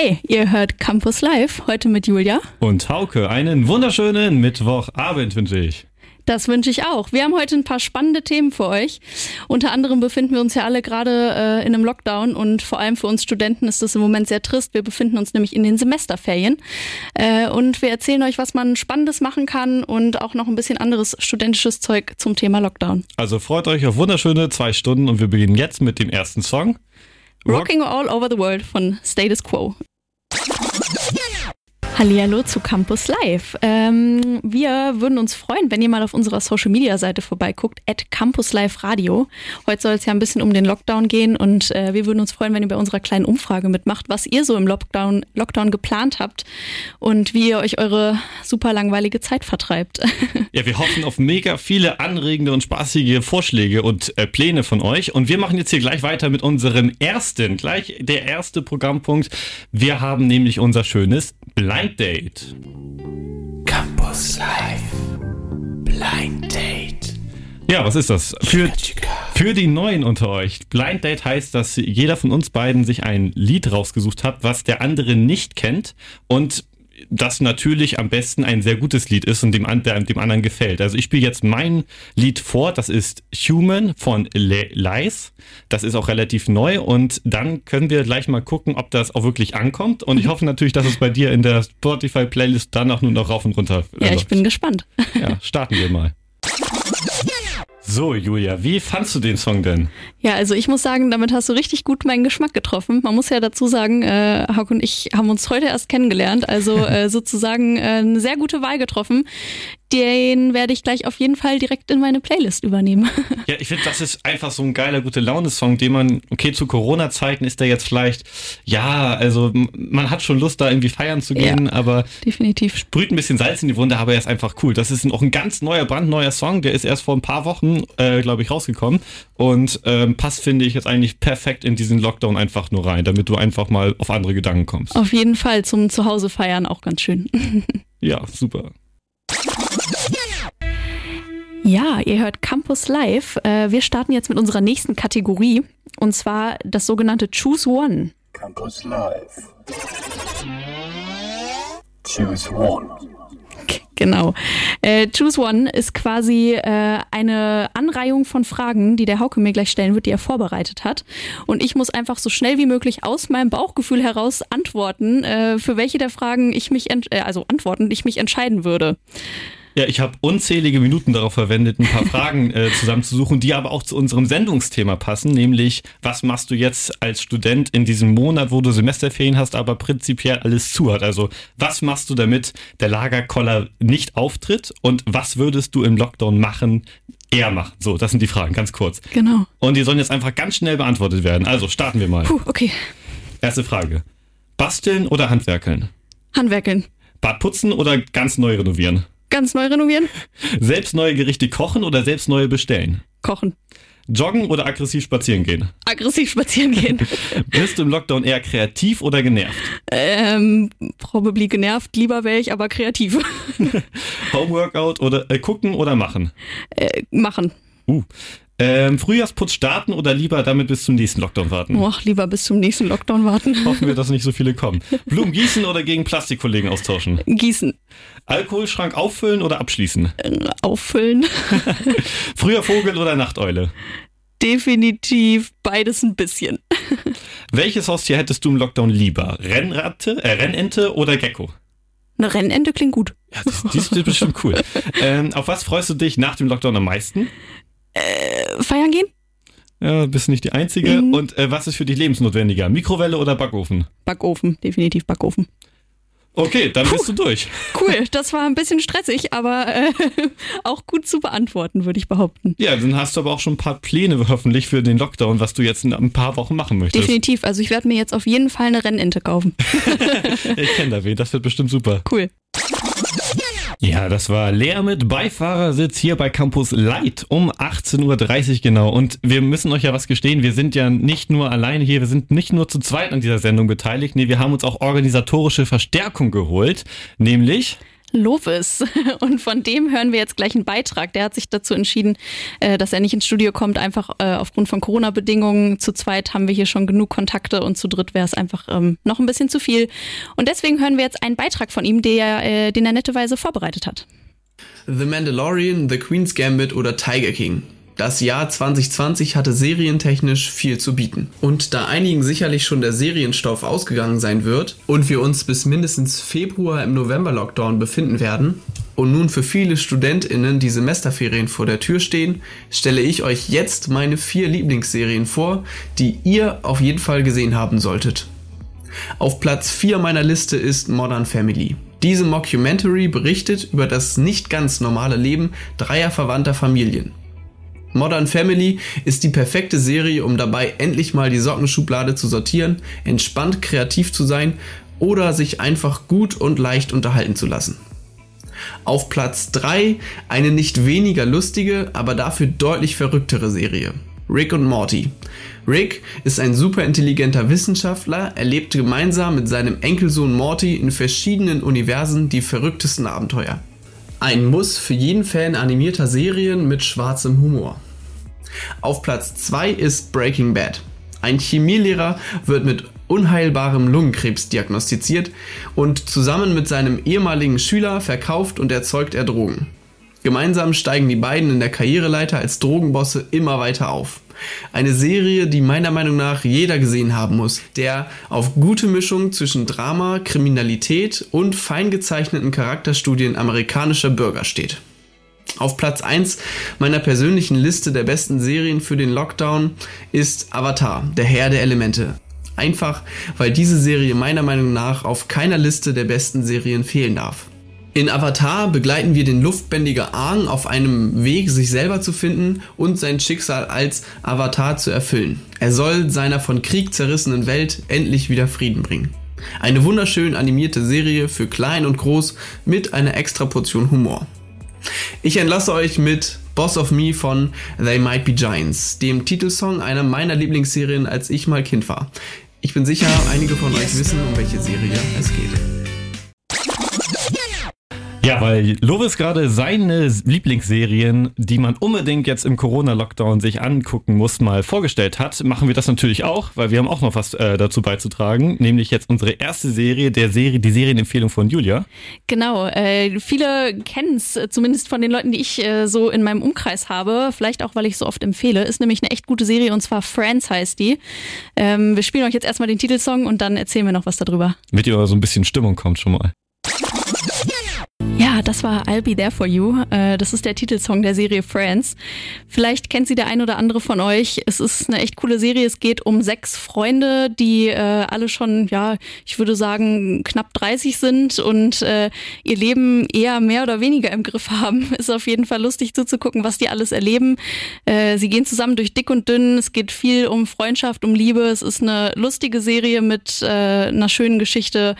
Hey, ihr hört Campus Live, heute mit Julia. Und Hauke, einen wunderschönen Mittwochabend wünsche ich. Das wünsche ich auch. Wir haben heute ein paar spannende Themen für euch. Unter anderem befinden wir uns ja alle gerade äh, in einem Lockdown und vor allem für uns Studenten ist das im Moment sehr trist. Wir befinden uns nämlich in den Semesterferien äh, und wir erzählen euch, was man Spannendes machen kann und auch noch ein bisschen anderes studentisches Zeug zum Thema Lockdown. Also freut euch auf wunderschöne zwei Stunden und wir beginnen jetzt mit dem ersten Song. Rocking All Over the World von Status Quo. Hallihallo zu Campus Live. Ähm, wir würden uns freuen, wenn ihr mal auf unserer Social Media Seite vorbeiguckt, at Campus Live Radio. Heute soll es ja ein bisschen um den Lockdown gehen und äh, wir würden uns freuen, wenn ihr bei unserer kleinen Umfrage mitmacht, was ihr so im Lockdown, Lockdown geplant habt und wie ihr euch eure super langweilige Zeit vertreibt. Ja, wir hoffen auf mega viele anregende und spaßige Vorschläge und äh, Pläne von euch. Und wir machen jetzt hier gleich weiter mit unserem ersten, gleich der erste Programmpunkt. Wir haben nämlich unser schönes Blind Date. Campus Live Blind Date. Ja, was ist das? Für, für die Neuen unter euch. Blind Date heißt, dass jeder von uns beiden sich ein Lied rausgesucht hat, was der andere nicht kennt und das natürlich am besten ein sehr gutes Lied ist und dem, der, dem anderen gefällt. Also ich spiele jetzt mein Lied vor, das ist Human von Le Lies. Das ist auch relativ neu und dann können wir gleich mal gucken, ob das auch wirklich ankommt. Und ich hoffe natürlich, dass es bei dir in der Spotify-Playlist dann auch nur noch rauf und runter. Ja, ich bin gespannt. Ja, starten wir mal. So, Julia, wie fandst du den Song denn? Ja, also ich muss sagen, damit hast du richtig gut meinen Geschmack getroffen. Man muss ja dazu sagen, äh, Hauk und ich haben uns heute erst kennengelernt, also äh, sozusagen äh, eine sehr gute Wahl getroffen. Den werde ich gleich auf jeden Fall direkt in meine Playlist übernehmen. Ja, ich finde, das ist einfach so ein geiler, gute Laune-Song, den man, okay, zu Corona-Zeiten ist der jetzt vielleicht, ja, also man hat schon Lust, da irgendwie feiern zu gehen, ja, aber definitiv. sprüht ein bisschen Salz in die Wunde, aber er ist einfach cool. Das ist auch ein ganz neuer, brandneuer Song, der ist erst vor ein paar Wochen, äh, glaube ich, rausgekommen und ähm, passt, finde ich, jetzt eigentlich perfekt in diesen Lockdown einfach nur rein, damit du einfach mal auf andere Gedanken kommst. Auf jeden Fall zum Zuhause feiern auch ganz schön. ja, super. Ja, ihr hört Campus Live. Äh, wir starten jetzt mit unserer nächsten Kategorie und zwar das sogenannte Choose One. Campus Live. Choose One. Genau. Äh, Choose One ist quasi äh, eine Anreihung von Fragen, die der Hauke mir gleich stellen wird, die er vorbereitet hat. Und ich muss einfach so schnell wie möglich aus meinem Bauchgefühl heraus antworten, äh, für welche der Fragen ich mich, äh, also antworten, ich mich entscheiden würde. Ja, ich habe unzählige Minuten darauf verwendet, ein paar Fragen äh, zusammenzusuchen, die aber auch zu unserem Sendungsthema passen, nämlich was machst du jetzt als Student in diesem Monat, wo du Semesterferien hast, aber prinzipiell alles zu hat. Also was machst du, damit der Lagerkoller nicht auftritt und was würdest du im Lockdown machen, eher machen? So, das sind die Fragen, ganz kurz. Genau. Und die sollen jetzt einfach ganz schnell beantwortet werden. Also starten wir mal. Puh, okay. Erste Frage. Basteln oder Handwerkeln? Handwerkeln. Bad putzen oder ganz neu renovieren? Ganz neu renovieren? Selbst neue Gerichte kochen oder selbst neue bestellen? Kochen. Joggen oder aggressiv spazieren gehen? Aggressiv spazieren gehen. Bist du im Lockdown eher kreativ oder genervt? Ähm, probably genervt. Lieber wäre ich aber kreativ. Homeworkout oder äh, gucken oder machen? Äh, machen. Uh. Ähm, Frühjahrsputz starten oder lieber damit bis zum nächsten Lockdown warten? Och, lieber bis zum nächsten Lockdown warten. Hoffen wir, dass nicht so viele kommen. Blumen gießen oder gegen Plastikkollegen austauschen? Gießen. Alkoholschrank auffüllen oder abschließen? Äh, auffüllen. Früher Vogel oder Nachteule? Definitiv beides ein bisschen. Welches Haustier hättest du im Lockdown lieber? Rennratte, äh, Rennente oder Gecko? Eine Rennente klingt gut. Ja, das, die ist bestimmt cool. Ähm, auf was freust du dich nach dem Lockdown am meisten? Äh, feiern gehen? Ja, bist nicht die Einzige. Mhm. Und äh, was ist für dich lebensnotwendiger? Mikrowelle oder Backofen? Backofen, definitiv Backofen. Okay, dann Puh, bist du durch. Cool, das war ein bisschen stressig, aber äh, auch gut zu beantworten, würde ich behaupten. Ja, dann hast du aber auch schon ein paar Pläne hoffentlich für den Lockdown, was du jetzt in ein paar Wochen machen möchtest. Definitiv, also ich werde mir jetzt auf jeden Fall eine Rennente kaufen. ich kenne da wen, das wird bestimmt super. Cool. Ja, das war leer mit Beifahrersitz hier bei Campus Light um 18.30 Uhr genau. Und wir müssen euch ja was gestehen, wir sind ja nicht nur alleine hier, wir sind nicht nur zu zweit an dieser Sendung beteiligt, nee, wir haben uns auch organisatorische Verstärkung geholt, nämlich Lovis. Und von dem hören wir jetzt gleich einen Beitrag. Der hat sich dazu entschieden, äh, dass er nicht ins Studio kommt, einfach äh, aufgrund von Corona-Bedingungen. Zu zweit haben wir hier schon genug Kontakte und zu dritt wäre es einfach ähm, noch ein bisschen zu viel. Und deswegen hören wir jetzt einen Beitrag von ihm, äh, den er netteweise vorbereitet hat. The Mandalorian, The Queen's Gambit oder Tiger King. Das Jahr 2020 hatte serientechnisch viel zu bieten. Und da einigen sicherlich schon der Serienstoff ausgegangen sein wird und wir uns bis mindestens Februar im November-Lockdown befinden werden und nun für viele StudentInnen die Semesterferien vor der Tür stehen, stelle ich euch jetzt meine vier Lieblingsserien vor, die ihr auf jeden Fall gesehen haben solltet. Auf Platz 4 meiner Liste ist Modern Family. Diese Mockumentary berichtet über das nicht ganz normale Leben dreier verwandter Familien. Modern Family ist die perfekte Serie, um dabei endlich mal die Sockenschublade zu sortieren, entspannt kreativ zu sein oder sich einfach gut und leicht unterhalten zu lassen. Auf Platz 3 eine nicht weniger lustige, aber dafür deutlich verrücktere Serie. Rick und Morty. Rick ist ein superintelligenter Wissenschaftler, er lebt gemeinsam mit seinem Enkelsohn Morty in verschiedenen Universen die verrücktesten Abenteuer. Ein Muss für jeden Fan animierter Serien mit schwarzem Humor. Auf Platz 2 ist Breaking Bad. Ein Chemielehrer wird mit unheilbarem Lungenkrebs diagnostiziert und zusammen mit seinem ehemaligen Schüler verkauft und erzeugt er Drogen. Gemeinsam steigen die beiden in der Karriereleiter als Drogenbosse immer weiter auf. Eine Serie, die meiner Meinung nach jeder gesehen haben muss, der auf gute Mischung zwischen Drama, Kriminalität und fein gezeichneten Charakterstudien amerikanischer Bürger steht. Auf Platz 1 meiner persönlichen Liste der besten Serien für den Lockdown ist Avatar, der Herr der Elemente. Einfach, weil diese Serie meiner Meinung nach auf keiner Liste der besten Serien fehlen darf. In Avatar begleiten wir den Luftbändiger Aang auf einem Weg, sich selber zu finden und sein Schicksal als Avatar zu erfüllen. Er soll seiner von Krieg zerrissenen Welt endlich wieder Frieden bringen. Eine wunderschön animierte Serie für klein und groß mit einer extra Portion Humor. Ich entlasse euch mit Boss of Me von They Might Be Giants, dem Titelsong einer meiner Lieblingsserien, als ich mal Kind war. Ich bin sicher, einige von euch wissen, um welche Serie es geht. Ja, weil Lovis gerade seine Lieblingsserien, die man unbedingt jetzt im Corona-Lockdown sich angucken muss, mal vorgestellt hat, machen wir das natürlich auch, weil wir haben auch noch was äh, dazu beizutragen, nämlich jetzt unsere erste Serie, der Serie, die Serienempfehlung von Julia. Genau, äh, viele kennen es, zumindest von den Leuten, die ich äh, so in meinem Umkreis habe, vielleicht auch, weil ich so oft empfehle, ist nämlich eine echt gute Serie und zwar Friends heißt die. Ähm, wir spielen euch jetzt erstmal den Titelsong und dann erzählen wir noch was darüber. Mit ihr so ein bisschen Stimmung kommt schon mal. Ja, das war I'll Be There For You. Äh, das ist der Titelsong der Serie Friends. Vielleicht kennt sie der ein oder andere von euch. Es ist eine echt coole Serie. Es geht um sechs Freunde, die äh, alle schon, ja, ich würde sagen, knapp 30 sind und äh, ihr Leben eher mehr oder weniger im Griff haben. Ist auf jeden Fall lustig zuzugucken, was die alles erleben. Sie gehen zusammen durch dick und dünn. Es geht viel um Freundschaft, um Liebe. Es ist eine lustige Serie mit einer schönen Geschichte.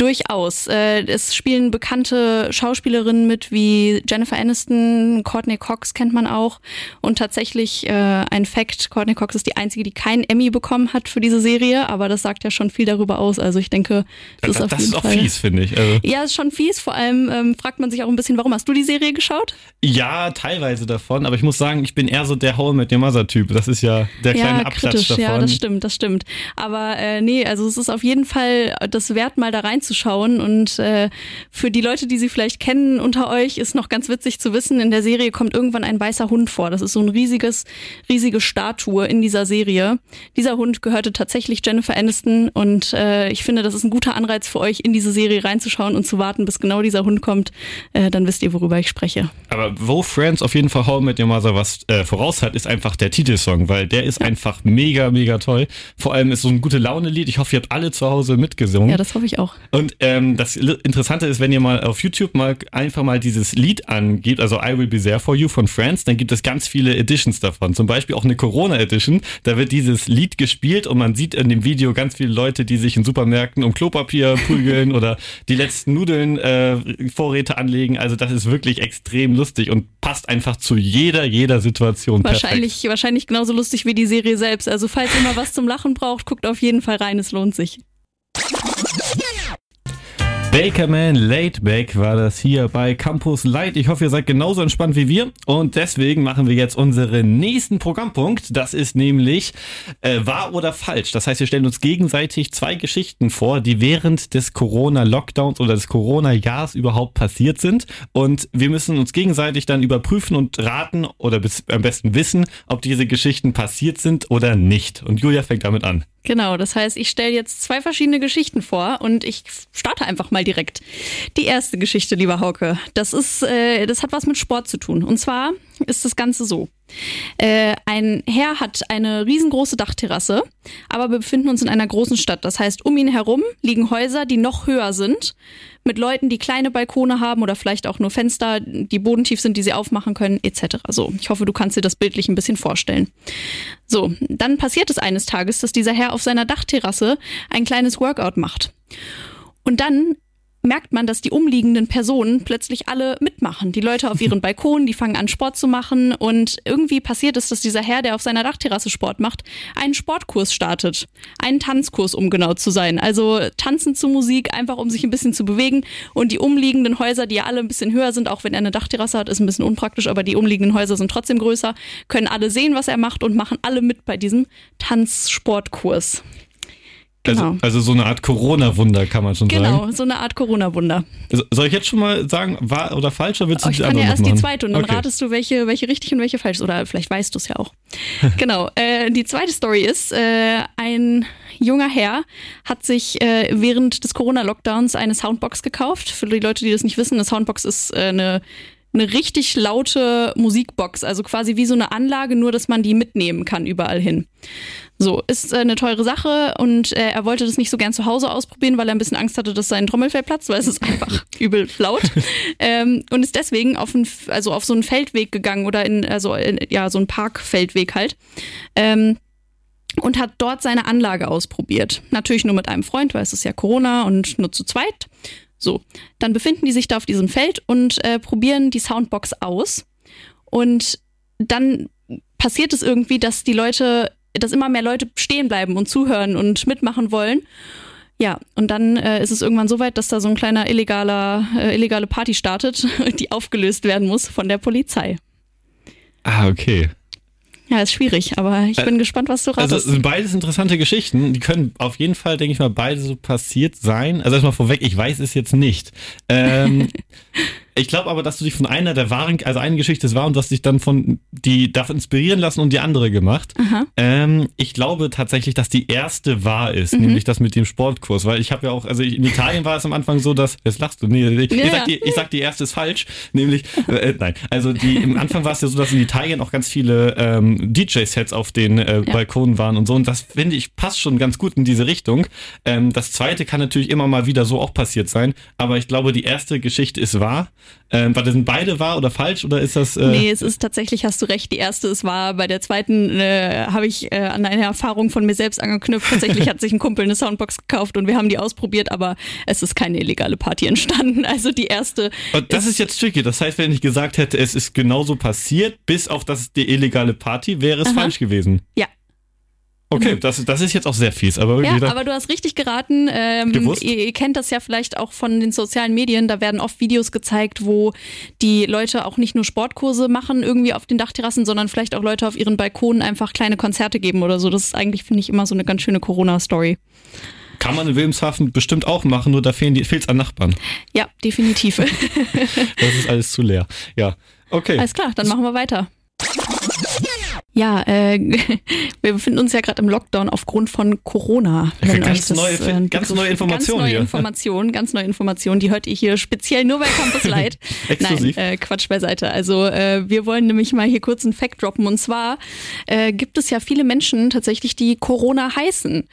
Durchaus. Äh, es spielen bekannte Schauspielerinnen mit wie Jennifer Aniston, Courtney Cox kennt man auch. Und tatsächlich äh, ein Fact, Courtney Cox ist die einzige, die keinen Emmy bekommen hat für diese Serie, aber das sagt ja schon viel darüber aus. Also ich denke, das, das ist auf das ist auch Fall. fies, finde ich. Also, Ja, ist schon fies. Vor allem ähm, fragt man sich auch ein bisschen, warum hast du die Serie geschaut? ja, teilweise davon, aber ich muss sagen, ich bin eher so der How mit dem Mother-Typ. Das ist ja der kleine ja, Abklatsch kritisch, davon. ja, das stimmt, das stimmt. Aber äh, nee, also es ist auf jeden Fall das wert, mal da reinzuschauen. Und äh, für die Leute, die sie vielleicht kennen unter euch, ist noch ganz witzig zu wissen, in der Serie kommt irgendwann ein weißer Hund vor. Das ist so ein riesiges, riesige Statue in dieser Serie. Dieser Hund gehörte tatsächlich Jennifer Aniston und äh, ich finde, das ist ein guter Anreiz für euch, in diese Serie reinzuschauen und zu warten, bis genau dieser Hund kommt. Äh, dann wisst ihr, worüber ich spreche. Aber wo Friends auf jeden Fall How Met Your Mother was äh, voraus hat, ist einfach der Titelsong, weil der ist einfach mega, mega toll. Vor allem ist so ein gute Laune-Lied. Ich hoffe, ihr habt alle zu Hause mitgesungen. Ja, das hoffe ich auch. Und ähm, das Interessante ist, wenn ihr mal auf YouTube mal einfach mal dieses Lied angebt, also I Will Be There For You von Friends, dann gibt es ganz viele Editions davon. Zum Beispiel auch eine Corona-Edition. Da wird dieses Lied gespielt und man sieht in dem Video ganz viele Leute, die sich in Supermärkten um Klopapier prügeln oder die letzten Nudeln äh, Vorräte anlegen. Also das ist wirklich extrem lustig und passt einfach zu jeder, jeder Situation Wahrscheinlich, wahrscheinlich genauso lustig wie die Serie selbst. Also falls ihr mal was zum Lachen braucht, guckt auf jeden Fall rein, es lohnt sich. Bakerman Late Back war das hier bei Campus Light. Ich hoffe, ihr seid genauso entspannt wie wir. Und deswegen machen wir jetzt unseren nächsten Programmpunkt. Das ist nämlich äh, wahr oder falsch. Das heißt, wir stellen uns gegenseitig zwei Geschichten vor, die während des Corona-Lockdowns oder des Corona-Jahres überhaupt passiert sind. Und wir müssen uns gegenseitig dann überprüfen und raten oder bis, am besten wissen, ob diese Geschichten passiert sind oder nicht. Und Julia fängt damit an. Genau, das heißt, ich stelle jetzt zwei verschiedene Geschichten vor und ich starte einfach mal direkt. Die erste Geschichte, lieber Hauke, das ist, äh, das hat was mit Sport zu tun. Und zwar ist das Ganze so. Äh, ein Herr hat eine riesengroße Dachterrasse, aber wir befinden uns in einer großen Stadt. Das heißt, um ihn herum liegen Häuser, die noch höher sind, mit Leuten, die kleine Balkone haben oder vielleicht auch nur Fenster, die bodentief sind, die sie aufmachen können, etc. So, ich hoffe, du kannst dir das bildlich ein bisschen vorstellen. So, dann passiert es eines Tages, dass dieser Herr auf seiner Dachterrasse ein kleines Workout macht. Und dann merkt man, dass die umliegenden Personen plötzlich alle mitmachen. Die Leute auf ihren Balkonen, die fangen an Sport zu machen und irgendwie passiert es, dass dieser Herr, der auf seiner Dachterrasse Sport macht, einen Sportkurs startet. Einen Tanzkurs, um genau zu sein. Also tanzen zu Musik, einfach um sich ein bisschen zu bewegen und die umliegenden Häuser, die ja alle ein bisschen höher sind, auch wenn er eine Dachterrasse hat, ist ein bisschen unpraktisch, aber die umliegenden Häuser sind trotzdem größer, können alle sehen, was er macht und machen alle mit bei diesem Tanzsportkurs. Also, Genau. also so eine Art Corona-Wunder kann man schon Genau, sagen. so eine Art Corona-Wunder. So- Soll ich jetzt schon mal sagen, wahr oder falsch, oder willst du Oh, ich die kann ja erst noch die machen? zweite und dann Okay. ratest du, welche, welche richtig und welche falsch ist. Oder vielleicht weißt du es ja auch. genau. Äh, die zweite Story ist, äh, ein junger Herr hat sich äh, während des Corona-Lockdowns eine Soundbox gekauft. Für die Leute, die das nicht wissen, eine Soundbox ist äh, eine eine richtig laute Musikbox, also quasi wie so eine Anlage, nur dass man die mitnehmen kann überall hin. So, ist äh, eine teure Sache und äh, er wollte das nicht so gern zu Hause ausprobieren, weil er ein bisschen Angst hatte, dass sein Trommelfell platzt, weil es ist einfach übel laut. ähm, und ist deswegen auf, ein, also auf so einen Feldweg gegangen oder in, also in, ja, so einen Parkfeldweg halt. Ähm, und hat dort seine Anlage ausprobiert. Natürlich nur mit einem Freund, weil es ist ja Corona und nur zu zweit. So, dann befinden die sich da auf diesem Feld und äh, probieren die Soundbox aus. Und dann passiert es irgendwie, dass die Leute, dass immer mehr Leute stehen bleiben und zuhören und mitmachen wollen. Ja, und dann äh, ist es irgendwann so weit, dass da so ein kleiner illegaler, äh, illegale Party startet, die aufgelöst werden muss von der Polizei. Ah, okay. Ja, ist schwierig, aber ich bin gespannt, was du Also ratest. es sind beides interessante Geschichten. Die können auf jeden Fall, denke ich mal, beide so passiert sein. Also erstmal vorweg, ich weiß es jetzt nicht. Ähm, ich glaube aber, dass du dich von einer der wahren, also eine Geschichte ist wahr und du hast dich dann von die davon inspirieren lassen und die andere gemacht. Ähm, ich glaube tatsächlich, dass die erste wahr ist, Mhm. nämlich das mit dem Sportkurs, weil ich habe ja auch, also in Italien war es am Anfang so, dass jetzt lachst du, nee, ich, Ja, ich, sag, ja. die, ich sag, die erste ist falsch, nämlich äh, nein, also die im Anfang war es ja so, dass in Italien auch ganz viele ähm, DJ-Sets auf den äh, Balkonen waren und so und das finde ich passt schon ganz gut in diese Richtung. Ähm, das zweite kann natürlich immer mal wieder so auch passiert sein, aber ich glaube, die erste Geschichte ist wahr. Ähm, warte, sind beide wahr oder falsch oder ist das? Äh, Nee, es ist tatsächlich, hast du recht, die erste ist wahr. Bei der zweiten äh, habe ich äh, an eine Erfahrung von mir selbst angeknüpft. Tatsächlich hat sich ein Kumpel eine Soundbox gekauft und wir haben die ausprobiert, aber es ist keine illegale Party entstanden. Also die erste. Und das ist jetzt tricky. Das heißt, wenn ich gesagt hätte, es ist genauso passiert, bis auf das die illegale Party, wäre es Aha. falsch gewesen. Ja. Okay, das, das ist jetzt auch sehr fies, aber Ja, aber du hast richtig geraten. Ähm, Gewusst? ihr, ihr kennt das ja vielleicht auch von den sozialen Medien. Da werden oft Videos gezeigt, wo die Leute auch nicht nur Sportkurse machen irgendwie auf den Dachterrassen, sondern vielleicht auch Leute auf ihren Balkonen einfach kleine Konzerte geben oder so. Das ist eigentlich, finde ich, immer so eine ganz schöne Corona-Story. kann man in Wilhelmshaven bestimmt auch machen, nur da fehlen die fehlt's an Nachbarn. Ja, definitiv. Das ist alles zu leer. Ja. Okay. Alles klar, dann machen wir weiter. Ja, äh, wir befinden uns ja gerade im Lockdown aufgrund von Corona. Ja, ganz euch neue- äh, ganz neue Informationen Ganz neue. Informationen, ganz neue Informationen, die hört ihr hier speziell nur bei Campus Light. Exklusiv. Nein, äh, Quatsch beiseite. Also äh, wir wollen nämlich mal hier kurz einen Fact droppen. Und zwar äh, gibt es ja viele Menschen tatsächlich, die Corona heißen.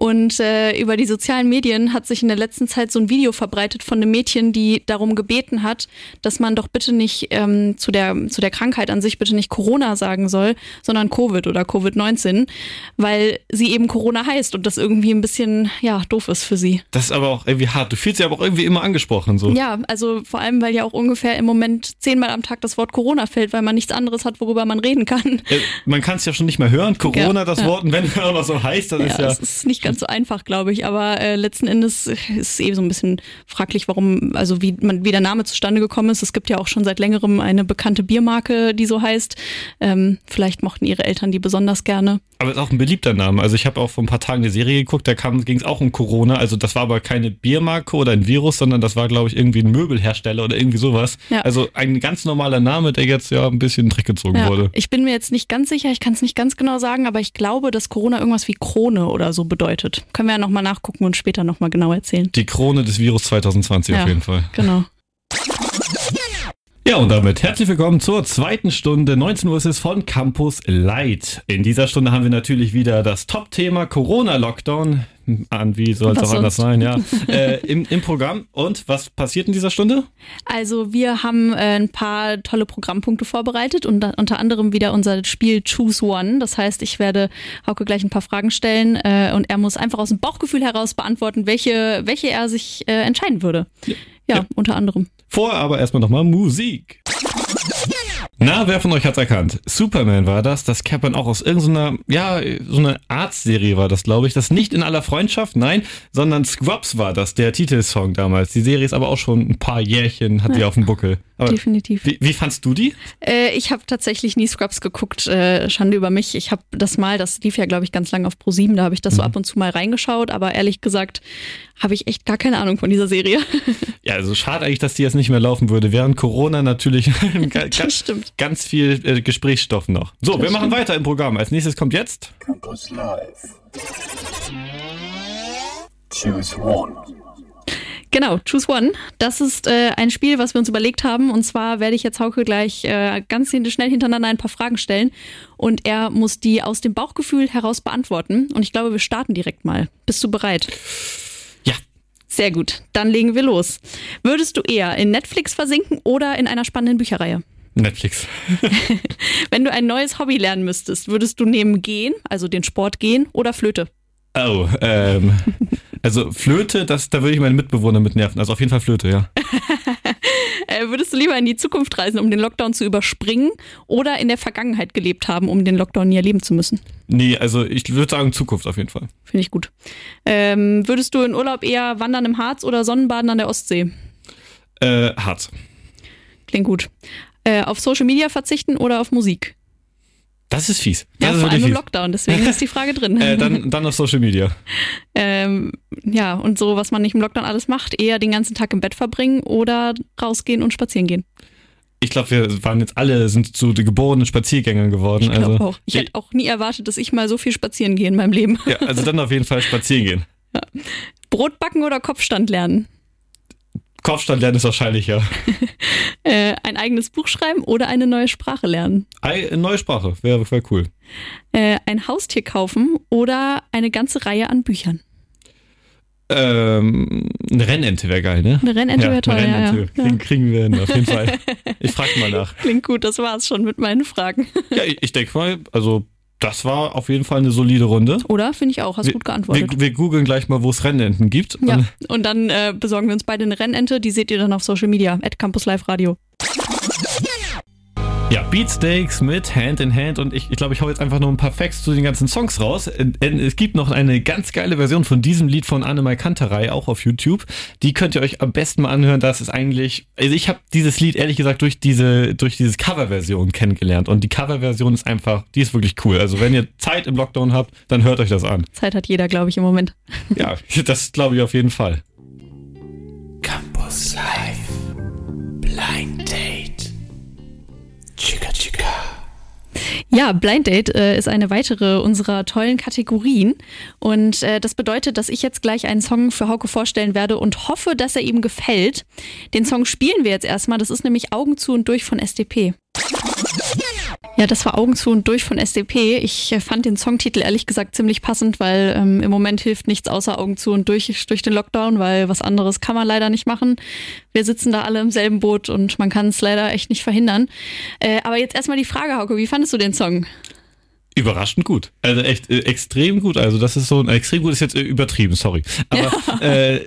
Und äh, über die sozialen Medien hat sich in der letzten Zeit so ein Video verbreitet von einem Mädchen, die darum gebeten hat, dass man doch bitte nicht ähm, zu, der, zu der Krankheit an sich bitte nicht Corona sagen soll, sondern Covid oder Covid-19, weil sie eben Corona heißt und das irgendwie ein bisschen ja doof ist für sie. Das ist aber auch irgendwie hart. Du fühlst dich aber auch irgendwie immer angesprochen. So. Ja, also vor allem, weil ja auch ungefähr im Moment zehnmal am Tag das Wort Corona fällt, weil man nichts anderes hat, worüber man reden kann. Äh, Man kann es ja schon nicht mehr hören. Corona, Ja, das ja. Wort, und wenn es auch noch so heißt, das Ja, ist ja. das ist nicht ganz ganz so einfach, glaube ich. Aber äh, letzten Endes ist es eh so ein bisschen fraglich, warum, also wie, man, wie der Name zustande gekommen ist. Es gibt ja auch schon seit längerem eine bekannte Biermarke, die so heißt. Ähm, vielleicht mochten ihre Eltern die besonders gerne. Aber ist auch ein beliebter Name. Also ich habe auch vor ein paar Tagen eine Serie geguckt, da ging es auch um Corona. Also das war aber keine Biermarke oder ein Virus, sondern das war, glaube ich, irgendwie ein Möbelhersteller oder irgendwie sowas. Ja. Also ein ganz normaler Name, der jetzt ja ein bisschen in Dreck gezogen Ja, wurde. ich bin mir jetzt nicht ganz sicher, ich kann es nicht ganz genau sagen, aber ich glaube, dass Corona irgendwas wie Krone oder so bedeutet. Können wir ja nochmal nachgucken und später nochmal genau erzählen. Die Krone des Virus 2020 Ja. auf jeden Fall. Genau. Ja, und damit herzlich willkommen zur zweiten Stunde. 19 Uhr ist es von Campus Light. In dieser Stunde haben wir natürlich wieder das Top-Thema Corona-Lockdown. An wie soll es auch anders sonst? sein, ja. äh, im, Im Programm. Und was passiert in dieser Stunde? Also wir haben äh, ein paar tolle Programmpunkte vorbereitet und da- unter anderem wieder unser Spiel Choose One. Das heißt, ich werde Hauke gleich ein paar Fragen stellen äh, und er muss einfach aus dem Bauchgefühl heraus beantworten, welche, welche er sich äh, entscheiden würde. Ja, Ja. unter anderem. Vorher aber erstmal nochmal Musik. Na, wer von euch hat's erkannt? Superman war das. Das kennt man auch aus irgendeiner, ja, so einer Arztserie war das, glaube ich. Das nicht in aller Freundschaft, nein, sondern Scrubs war das, der Titelsong damals. Die Serie ist aber auch schon ein paar Jährchen, hat sie auf dem Buckel. Aber Definitiv. wie, wie fandst du die? Äh, ich habe tatsächlich nie Scrubs geguckt, äh, Schande über mich. Ich habe das mal, das lief ja, glaube ich, ganz lange auf Pro7, da habe ich das so ab und zu mal reingeschaut, aber ehrlich gesagt habe ich echt gar keine Ahnung von dieser Serie. Ja, also schade eigentlich, dass die jetzt nicht mehr laufen würde. Während Corona natürlich ga- Das ga- stimmt. ganz viel äh, Gesprächsstoff noch. So, wir machen weiter im Programm. Als nächstes kommt jetzt Campus Live. Choose one. Genau, Choose One. Das ist äh, ein Spiel, was wir uns überlegt haben. Und zwar werde ich jetzt Hauke gleich äh, ganz schnell hintereinander ein paar Fragen stellen. Und er muss die aus dem Bauchgefühl heraus beantworten. Und ich glaube, wir starten direkt mal. Bist du bereit? Ja. Sehr gut. Dann legen wir los. Würdest du eher in Netflix versinken oder in einer spannenden Bücherreihe? Netflix. Wenn du ein neues Hobby lernen müsstest, würdest du nehmen Gehen, also den Sport gehen, oder Flöte? Oh, ähm, also Flöte, das, da würde ich meine Mitbewohner mit nerven. Also auf jeden Fall Flöte, ja. Äh, würdest du lieber in die Zukunft reisen, um den Lockdown zu überspringen, oder in der Vergangenheit gelebt haben, um den Lockdown nie erleben zu müssen? Nee, also ich würde sagen Zukunft auf jeden Fall. Finde ich gut. Ähm, würdest du in Urlaub eher wandern im Harz oder Sonnenbaden an der Ostsee? Äh, Harz. Klingt gut. Äh, auf Social Media verzichten oder auf Musik? Das ist fies. Das Ja, ist vor allem im. Lockdown, deswegen ist die Frage drin. Äh, dann, dann auf Social Media. ähm, ja, und so, was man nicht im Lockdown alles macht, eher den ganzen Tag im Bett verbringen oder rausgehen und spazieren gehen. Ich glaube, wir waren jetzt alle, sind so die geborenen Spaziergänger geworden. Ich glaube also, auch. Ich hätte auch nie erwartet, dass ich mal so viel spazieren gehe in meinem Leben. ja, also dann auf jeden Fall spazieren gehen. Brot backen oder Kopfstand lernen? Kopfstand lernen ist wahrscheinlicher. Äh, ein eigenes Buch schreiben oder eine neue Sprache lernen? Ei, neue Sprache, wäre wär cool. Äh, ein Haustier kaufen oder eine ganze Reihe an Büchern? Ähm, eine Rennente wäre geil, ne? Eine Rennente wäre toll, eine ja, ja. Rennente. ja. Kriegen, kriegen wir hin, auf jeden Fall. Ich frage mal nach. Klingt gut, das war's schon mit meinen Fragen. Ja, ich, ich denke mal, also das war auf jeden Fall eine solide Runde. Oder? Finde ich auch, hast Wir- gut geantwortet. Wir, wir googeln gleich mal, wo es Rennenten gibt. ja, Und und dann äh, besorgen wir uns beide eine Rennente, die seht ihr dann auf Social Media, at Campus Live Radio. Ja, Beatsteaks mit Hand in Hand und ich, ich glaube, ich hau jetzt einfach nur ein paar Facts zu den ganzen Songs raus. Denn es gibt noch eine ganz geile Version von diesem Lied von Annemai Kanterei, auch auf YouTube. Die könnt ihr euch am besten mal anhören. Das ist eigentlich, also ich habe dieses Lied ehrlich gesagt durch diese, durch dieses Coverversion kennengelernt und die Coverversion ist einfach, die ist wirklich cool. Also wenn ihr Zeit im Lockdown habt, dann hört euch das an. Zeit hat jeder, glaube ich, im Moment. Ja, das glaube ich auf jeden Fall. Campus Live. Blind Date. Chica Chica. Ja, Blind Date äh, ist eine weitere unserer tollen Kategorien. Und äh, das bedeutet, dass ich jetzt gleich einen Song für Hauke vorstellen werde und hoffe, dass er ihm gefällt. Den Song spielen wir jetzt erstmal. Das ist nämlich Augen zu und durch von SDP. Ja, das war Augen zu und durch von SDP. Ich äh, fand den Songtitel ehrlich gesagt ziemlich passend, weil ähm, im Moment hilft nichts außer Augen zu und durch durch den Lockdown, weil was anderes kann man leider nicht machen. Wir sitzen da alle im selben Boot und man kann es leider echt nicht verhindern. Äh, aber jetzt erstmal die Frage, Hauke, wie fandest du den Song? Überraschend gut. Also echt äh, extrem gut. Also das ist so ein extrem gut ist jetzt äh, übertrieben, sorry. Aber äh,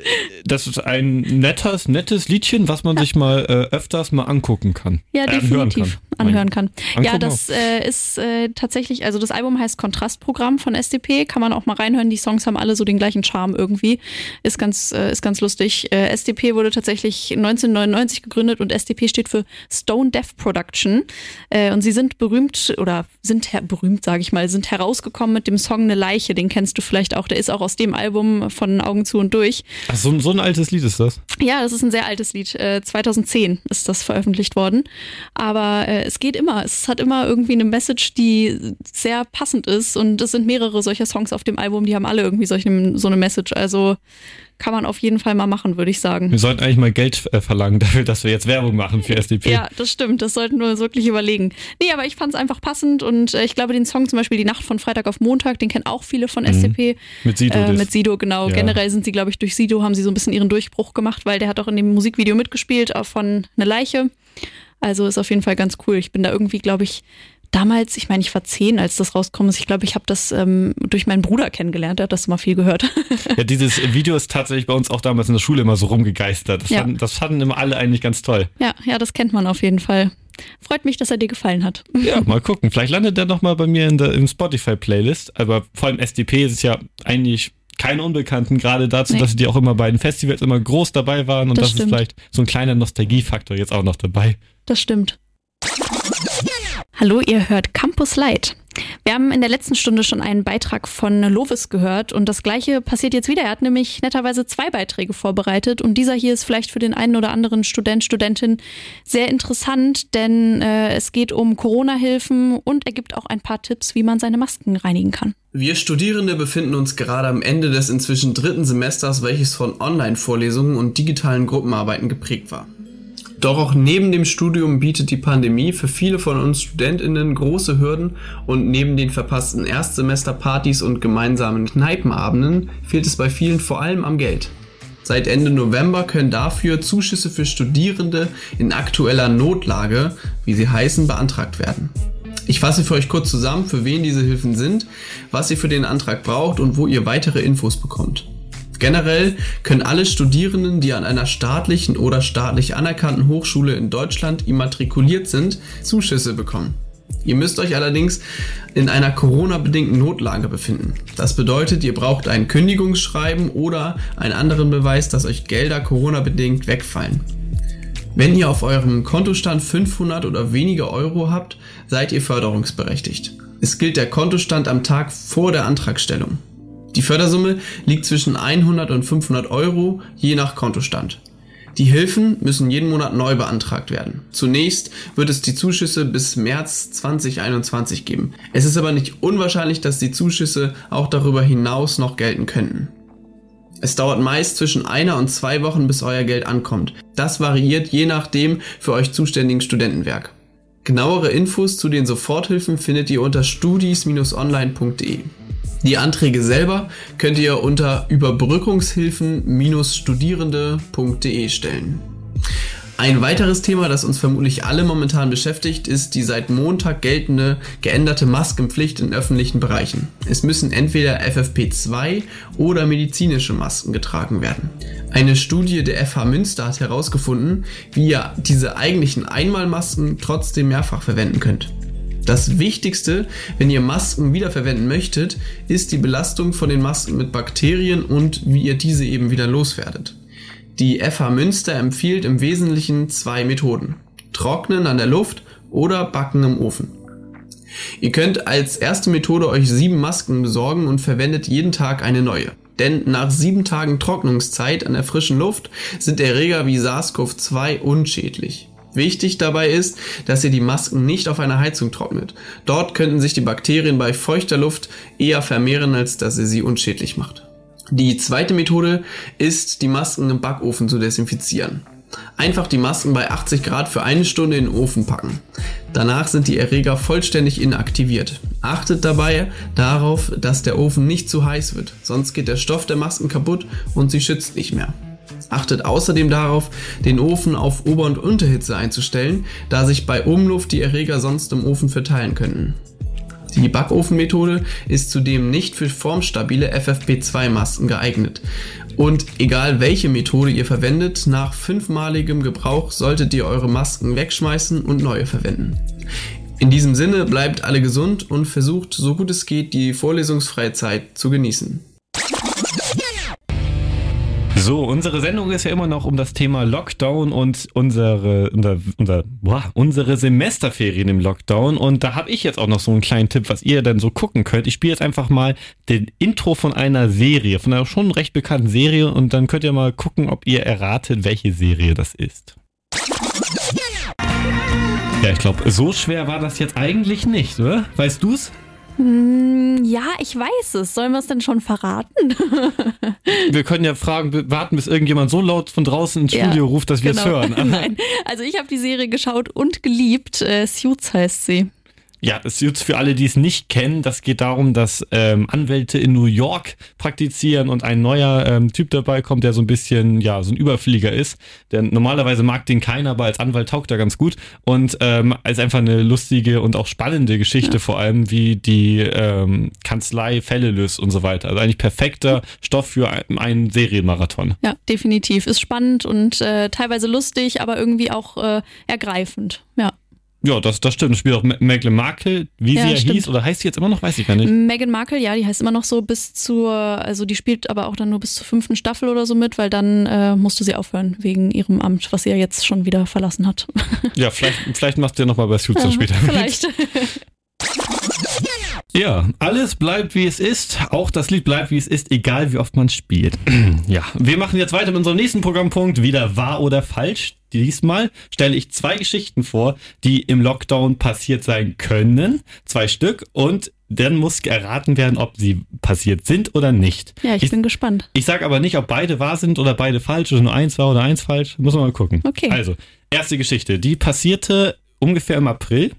das ist ein nettes, nettes Liedchen, was man sich mal äh, öfters mal angucken kann. Ja, Äh, definitiv anhören kann. Angucken Ja, das äh, ist äh, tatsächlich, also das Album heißt Kontrastprogramm von SDP, kann man auch mal reinhören. Die Songs haben alle so den gleichen Charme irgendwie. Ist ganz, äh, ist ganz lustig. Äh, SDP wurde tatsächlich 1999 gegründet und SDP steht für Stone Deaf Production. Äh, und sie sind berühmt oder sind her berühmt, sage ich mal, sind herausgekommen mit dem Song Eine Leiche. Den kennst du vielleicht auch. Der ist auch aus dem Album von Augen zu und durch. Ach, so, so ein altes Lied ist das. Ja, das ist ein sehr altes Lied. Äh, 2010 ist das veröffentlicht worden. Aber äh, es geht immer. Es hat immer irgendwie eine Message, die sehr passend ist. Und es sind mehrere solcher Songs auf dem Album, die haben alle irgendwie solche, so eine Message. Also kann man auf jeden Fall mal machen, würde ich sagen. Wir sollten eigentlich mal Geld äh, verlangen dafür, dass wir jetzt Werbung machen für SDP. Ja, das stimmt. Das sollten wir uns wirklich überlegen. Nee, aber ich fand es einfach passend und äh, ich glaube, den Song zum Beispiel Die Nacht von Freitag auf Montag, den kennen auch viele von SDP. Mit Sido. Äh, mit Sido, genau. Ja. Generell sind sie, glaube ich, durch Sido haben sie so ein bisschen ihren Durchbruch gemacht, weil der hat auch in dem Musikvideo mitgespielt, auch von Eine Leiche. Also ist auf jeden Fall ganz cool. Ich bin da irgendwie, glaube ich, damals, ich meine, ich war zehn, als das rausgekommen ist. Ich glaube, ich habe das ähm, durch meinen Bruder kennengelernt, der hat das immer viel gehört. Ja, dieses Video ist tatsächlich bei uns auch damals in der Schule immer so rumgegeistert. Das, Ja. fanden, das fanden immer alle eigentlich ganz toll. ja, ja, das kennt man auf jeden Fall. Freut mich, dass er dir gefallen hat. Ja, mal gucken. Vielleicht landet der noch mal bei mir in der im Spotify-Playlist. Aber vor allem SDP ist es ja eigentlich keine Unbekannten, gerade dazu, Nee. dass die auch immer bei den Festivals immer groß dabei waren und Das das, ist vielleicht so ein kleiner Nostalgiefaktor jetzt auch noch dabei. Das stimmt. Hallo, ihr hört Campus Light. Wir haben in der letzten Stunde schon einen Beitrag von Lovis gehört und das gleiche passiert jetzt wieder. Er hat nämlich netterweise zwei Beiträge vorbereitet und dieser hier ist vielleicht für den einen oder anderen Student, Studentin sehr interessant, denn äh, es geht um Corona-Hilfen und er gibt auch ein paar Tipps, wie man seine Masken reinigen kann. Wir Studierende befinden uns gerade am Ende des inzwischen dritten Semesters, welches von Online-Vorlesungen und digitalen Gruppenarbeiten geprägt war. Doch auch neben dem Studium bietet die Pandemie für viele von uns StudentInnen große Hürden und neben den verpassten Erstsemesterpartys und gemeinsamen Kneipenabenden fehlt es bei vielen vor allem am Geld. Seit Ende November können dafür Zuschüsse für Studierende in aktueller Notlage, wie sie heißen, beantragt werden. Ich fasse für euch kurz zusammen, für wen diese Hilfen sind, was ihr für den Antrag braucht und wo ihr weitere Infos bekommt. Generell können alle Studierenden, die an einer staatlichen oder staatlich anerkannten Hochschule in Deutschland immatrikuliert sind, Zuschüsse bekommen. Ihr müsst euch allerdings in einer Corona-bedingten Notlage befinden. Das bedeutet, ihr braucht ein Kündigungsschreiben oder einen anderen Beweis, dass euch Gelder Corona-bedingt wegfallen. Wenn ihr auf eurem Kontostand 500 oder weniger Euro habt, seid ihr förderungsberechtigt. Es gilt der Kontostand am Tag vor der Antragstellung. Die Fördersumme liegt zwischen 100 und 500 Euro, je nach Kontostand. Die Hilfen müssen jeden Monat neu beantragt werden. Zunächst wird es die Zuschüsse bis März 2021 geben. Es ist aber nicht unwahrscheinlich, dass die Zuschüsse auch darüber hinaus noch gelten könnten. Es dauert meist zwischen einer und zwei Wochen, bis euer Geld ankommt. Das variiert je nach dem für euch zuständigen Studentenwerk. Genauere Infos zu den Soforthilfen findet ihr unter studis-online.de. Die Anträge selber könnt ihr unter überbrückungshilfen-studierende.de stellen. Ein weiteres Thema, das uns vermutlich alle momentan beschäftigt, ist die seit Montag geltende geänderte Maskenpflicht in öffentlichen Bereichen. Es müssen entweder FFP2 oder medizinische Masken getragen werden. Eine Studie der FH Münster hat herausgefunden, wie ihr diese eigentlichen Einmalmasken trotzdem mehrfach verwenden könnt. Das Wichtigste, wenn ihr Masken wiederverwenden möchtet, ist die Belastung von den Masken mit Bakterien und wie ihr diese eben wieder loswerdet. Die FH Münster empfiehlt im Wesentlichen zwei Methoden. Trocknen an der Luft oder Backen im Ofen. Ihr könnt als erste Methode euch sieben Masken besorgen und verwendet jeden Tag eine neue. Denn nach sieben Tagen Trocknungszeit an der frischen Luft sind Erreger wie SARS-CoV-2 unschädlich. Wichtig dabei ist, dass ihr die Masken nicht auf einer Heizung trocknet. Dort könnten sich die Bakterien bei feuchter Luft eher vermehren, als dass ihr sie unschädlich macht. Die zweite Methode ist, die Masken im Backofen zu desinfizieren. Einfach die Masken bei 80 Grad für eine Stunde in den Ofen packen. Danach sind die Erreger vollständig inaktiviert. Achtet dabei darauf, dass der Ofen nicht zu heiß wird, sonst geht der Stoff der Masken kaputt und sie schützt nicht mehr. Achtet außerdem darauf, den Ofen auf Ober- und Unterhitze einzustellen, da sich bei Umluft die Erreger sonst im Ofen verteilen könnten. Die Backofenmethode ist zudem nicht für formstabile FFP2-Masken geeignet. Und egal welche Methode ihr verwendet, nach fünfmaligem Gebrauch solltet ihr eure Masken wegschmeißen und neue verwenden. In diesem Sinne bleibt alle gesund und versucht so gut es geht die vorlesungsfreie Zeit zu genießen. So, unsere Sendung ist ja immer noch um das Thema Lockdown und unsere, unser, unser, boah, unsere Semesterferien im Lockdown. Und da habe ich jetzt auch noch so einen kleinen Tipp, was ihr dann so gucken könnt. Ich spiele jetzt einfach mal den Intro von einer Serie, von einer schon recht bekannten Serie. Und dann könnt ihr mal gucken, ob ihr erratet, welche Serie das ist. Ja, ich glaube, so schwer war das jetzt eigentlich nicht, oder? Weißt du's? Hm, ja, ich weiß es. Sollen wir es denn schon verraten? Wir können ja fragen, warten, bis irgendjemand so laut von draußen ins Ja, Studio ruft, dass wir es genau. hören. Nein, also ich habe die Serie geschaut und geliebt. Äh, Suits heißt sie. Ja, das ist jetzt für alle, die es nicht kennen, das geht darum, dass ähm, Anwälte in New York praktizieren und ein neuer ähm, Typ dabei kommt, der so ein bisschen, ja, so ein Überflieger ist. Denn normalerweise mag den keiner, aber als Anwalt taugt er ganz gut. Und ähm, ist einfach eine lustige und auch spannende Geschichte, vor allem wie die ähm, Kanzlei Fälle löst und so weiter. Also eigentlich perfekter Stoff für ein- einen Serienmarathon. Ja, definitiv. Ist spannend und äh, teilweise lustig, aber irgendwie auch äh, ergreifend. Ja. Ja, das, das stimmt. Spielt auch Meghan Markle, wie Ja, sie ja stimmt. hieß, oder heißt sie jetzt immer noch, weiß ich gar nicht. Meghan Markle, ja, die heißt immer noch so bis zur, also die spielt aber auch dann nur bis zur fünften Staffel oder so mit, weil dann äh, musste sie aufhören wegen ihrem Amt, was sie ja jetzt schon wieder verlassen hat. Ja, vielleicht, vielleicht machst du ja nochmal bei Suits dann später mit. Vielleicht. Ja, alles bleibt wie es ist. Auch das Lied bleibt wie es ist, egal wie oft man spielt. ja, wir machen jetzt weiter mit unserem nächsten Programmpunkt. Wieder wahr oder falsch. Diesmal stelle ich zwei Geschichten vor, die im Lockdown passiert sein können. Zwei Stück. Und dann muss erraten werden, ob sie passiert sind oder nicht. Ja, ich, ich, bin gespannt. ich sage aber nicht, ob beide wahr sind oder beide falsch oder nur eins wahr oder eins falsch. Muss man mal gucken. Okay. Also, erste Geschichte. Die passierte ungefähr im April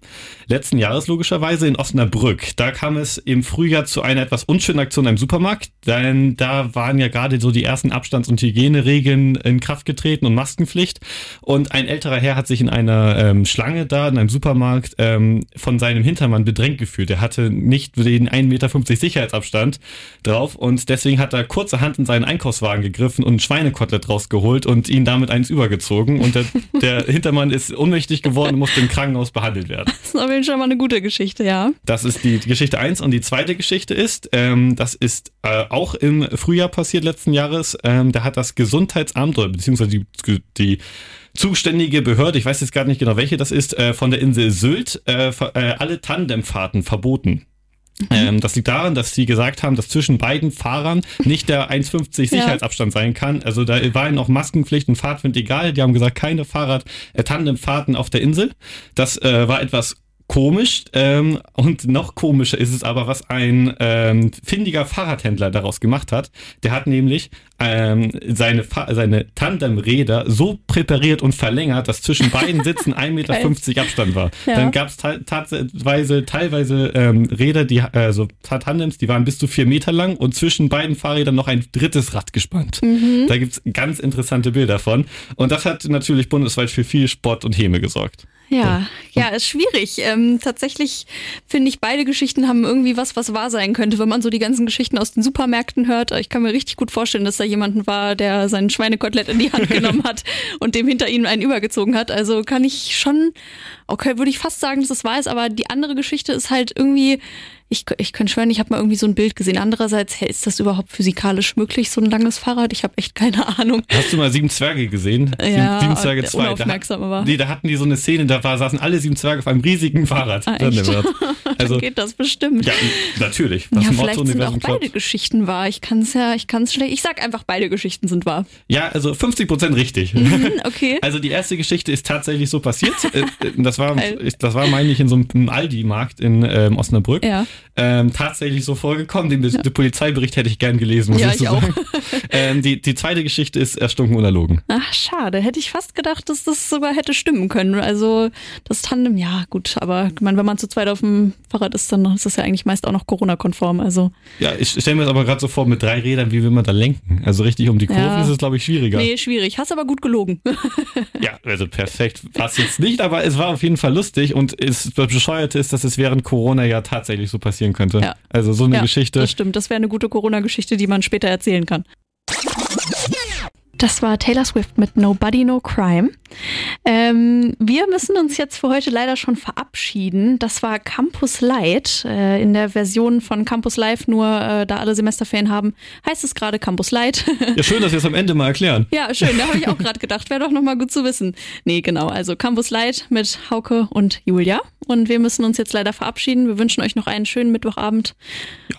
letzten Jahres logischerweise in Osnabrück. Da kam es im Frühjahr zu einer etwas unschönen Aktion im Supermarkt, denn da waren ja gerade so die ersten Abstands- und Hygieneregeln in Kraft getreten und Maskenpflicht. Und ein älterer Herr hat sich in einer ähm, Schlange da in einem Supermarkt ähm, von seinem Hintermann bedrängt gefühlt. Er hatte nicht den 1,50 Meter Sicherheitsabstand drauf und deswegen hat er kurzerhand in seinen Einkaufswagen gegriffen und ein Schweinekotelett rausgeholt und ihn damit eins übergezogen. Und der, der Hintermann ist ohnmächtig geworden und musste im Krankenhaus behandelt werden. Fall schon mal eine gute Geschichte, ja. Das ist die Geschichte eins und die zweite Geschichte ist, ähm, das ist äh, auch im Frühjahr passiert letzten Jahres, ähm, da hat das Gesundheitsamt oder beziehungsweise die, die zuständige Behörde, ich weiß jetzt gar nicht genau welche das ist, äh, von der Insel Sylt äh, äh, alle Tandemfahrten verboten. Ähm, das liegt daran, dass sie gesagt haben, dass zwischen beiden Fahrern nicht der 1,50 Sicherheitsabstand sein kann. Also da war ihnen auch Maskenpflicht und Fahrtwind egal. Die haben gesagt, keine Fahrrad, äh, Tandemfahrten auf der Insel. Das äh, war etwas komisch ähm, und noch komischer ist es aber, was ein ähm, findiger Fahrradhändler daraus gemacht hat. Der hat nämlich ähm, seine, Fa seine Tandemräder so präpariert und verlängert, dass zwischen beiden Sitzen 1,50 Meter Abstand war. Ja. Dann gab es tatsächlich teilweise ähm, Räder, die also Tandems, die waren bis zu vier Meter lang und zwischen beiden Fahrrädern noch ein drittes Rad gespannt. Da gibt's ganz interessante Bilder von. Und das hat natürlich bundesweit für viel Spott und Häme gesorgt. Ja, ja, ist schwierig. Ähm, tatsächlich finde ich, beide Geschichten haben irgendwie was, was wahr sein könnte, wenn man so die ganzen Geschichten aus den Supermärkten hört. Ich kann mir richtig gut vorstellen, dass da jemanden war, der sein Schweinekotelett in die Hand genommen hat und dem hinter ihnen einen übergezogen hat. Also kann ich schon, okay, würde ich fast sagen, dass es wahr ist, aber die andere Geschichte ist halt irgendwie, ich, ich könnte schwören, ich habe mal irgendwie so ein Bild gesehen. Andererseits, hey, ist das überhaupt physikalisch möglich, so ein langes Fahrrad? Ich habe echt keine Ahnung. Hast du mal Sieben Zwerge gesehen? Ja, Sieben Zwerge der 2. Da, unaufmerksam hat- aber. nee, da hatten die so eine Szene, da war, saßen alle sieben Zwerge auf einem riesigen Fahrrad. Ah, echt? Also, Dann geht das bestimmt. ja, natürlich. Was Ja, vielleicht sind auch beide. Geschichten wahr. Ich kann es ja, ich kann es schlecht. Ich sag einfach, beide Geschichten sind wahr. Ja, also 50 Prozent richtig. Hm, okay. Also die erste Geschichte ist tatsächlich so passiert. Äh, äh, das war, das war, meine ich, in so einem Aldi-Markt in ähm, Osnabrück. Ja. Ähm, tatsächlich so vorgekommen. Den, den Polizeibericht hätte ich gern gelesen, muss Ja, ich so ich sagen. ähm, die, die zweite Geschichte ist erstunken und erlogen. Ach, schade. Hätte ich fast gedacht, dass das sogar hätte stimmen können. Also das Tandem, ja gut, aber ich meine, wenn man zu zweit auf dem Fahrrad ist, dann ist das ja eigentlich meist auch noch Corona-konform. Also Ja, ich stelle mir das aber gerade so vor, mit drei Rädern, wie will man da lenken? Also richtig um die Kurven Ja. ist es, glaube ich, schwieriger. nee, schwierig. Hast aber gut gelogen. Ja, also perfekt. Es jetzt nicht, aber es war auf jeden Fall lustig und es, das Bescheuerte ist, dass es während Corona ja tatsächlich so passieren könnte. Ja. Also so eine ja, Geschichte. Das stimmt, das wäre eine gute Corona-Geschichte, die man später erzählen kann. Das war Taylor Swift mit Nobody No Crime. Ähm, wir müssen uns jetzt für heute leider schon verabschieden. Das war Campus Light. Äh, in der Version von Campus Live, nur äh, da alle Semesterferien haben, heißt es gerade Campus Light. Ja, schön, dass wir es am Ende mal erklären. ja, schön, da habe ich auch gerade gedacht. Wäre doch nochmal gut zu wissen. Nee, genau. Also Campus Light mit Hauke und Julia. Und wir müssen uns jetzt leider verabschieden. Wir wünschen euch noch einen schönen Mittwochabend.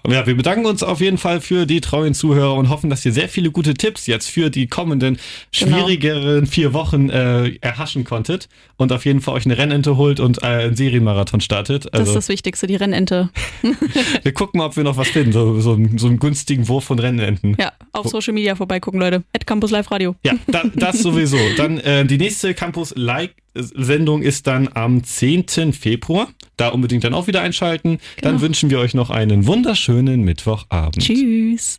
Ja, wir bedanken uns auf jeden Fall für die treuen Zuhörer und hoffen, dass ihr sehr viele gute Tipps jetzt für die kommenden Genau. schwierigeren vier Wochen äh, erhaschen konntet und auf jeden Fall euch eine Rennente holt und äh, einen Serienmarathon startet. Das ist Also das Wichtigste, die Rennente. wir gucken mal, ob wir noch was finden, so, so, einen- so einen günstigen Wurf von Rennenten. Ja, auf Social Media vorbeigucken, Leute. At Campus Live Radio. Ja, da, das sowieso. Dann äh, die nächste Campus Like Sendung ist dann am 10. Februar. Da unbedingt dann auch wieder einschalten. Dann Genau. wünschen wir euch noch einen wunderschönen Mittwochabend. Tschüss.